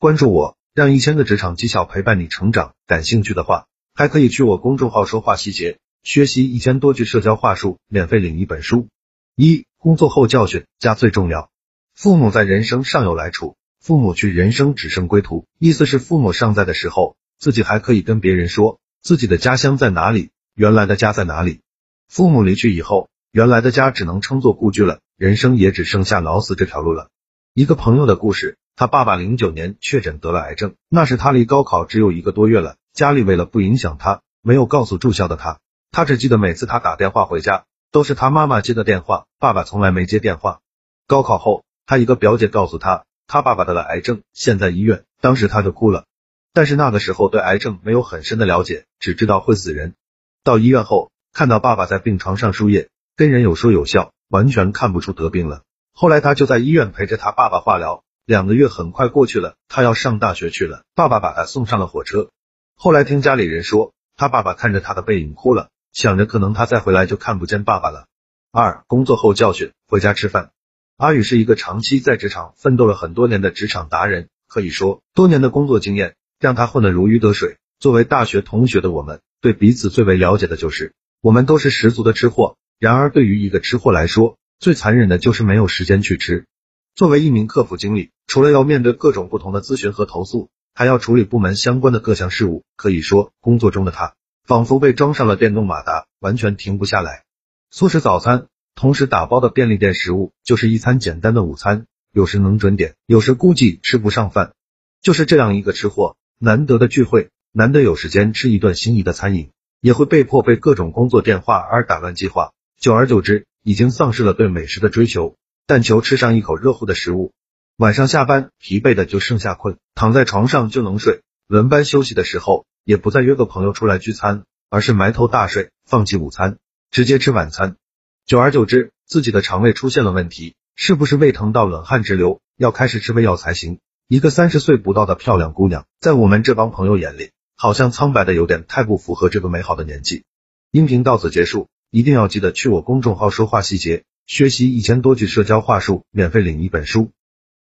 关注我，让一千个职场技巧陪伴你成长。感兴趣的话，还可以去我公众号说话细节，学习一千多句社交话术，免费领一本书。一、工作后教训，家最重要。父母在人生尚有来处，父母去人生只剩归途。意思是父母尚在的时候，自己还可以跟别人说自己的家乡在哪里，原来的家在哪里。父母离去以后，原来的家只能称作故居了，人生也只剩下老死这条路了。一个朋友的故事，他爸爸零九年确诊得了癌症，那时他离高考只有一个多月了，家里为了不影响他，没有告诉住校的他，他只记得每次他打电话回家，都是他妈妈接的电话，爸爸从来没接电话。高考后。他一个表姐告诉他，他爸爸得了癌症，现在医院。当时他就哭了，但是那个时候对癌症没有很深的了解，只知道会死人。到医院后，看到爸爸在病床上输液，跟人有说有笑，完全看不出得病了。后来他就在医院陪着他爸爸化疗，两个月很快过去了，他要上大学去了，爸爸把他送上了火车。后来听家里人说，他爸爸看着他的背影哭了，想着可能他再回来就看不见爸爸了。二，工作后教训，回家吃饭。阿宇是一个长期在职场奋斗了很多年的职场达人，可以说多年的工作经验让他混得如鱼得水。作为大学同学的我们，对彼此最为了解的就是我们都是十足的吃货。然而，对于一个吃货来说，最残忍的就是没有时间去吃。作为一名客服经理，除了要面对各种不同的咨询和投诉，还要处理部门相关的各项事务。可以说，工作中的他仿佛被装上了电动马达，完全停不下来。素食早餐。同时打包的便利店食物就是一餐简单的午餐，有时能准点，有时估计吃不上饭。就是这样一个吃货，难得的聚会，难得有时间吃一顿心仪的餐饮，也会被迫被各种工作电话而打乱计划。久而久之，已经丧失了对美食的追求，但求吃上一口热乎的食物。晚上下班，疲惫的就剩下困，躺在床上就能睡。轮班休息的时候，也不再约个朋友出来聚餐，而是埋头大睡，放弃午餐，直接吃晚餐。久而久之，自己的肠胃出现了问题，是不是胃疼到冷汗直流，要开始吃胃药才行？一个三十岁不到的漂亮姑娘，在我们这帮朋友眼里，好像苍白的有点太不符合这个美好的年纪。音频到此结束，一定要记得去我公众号说话细节，学习一千多句社交话术，免费领一本书。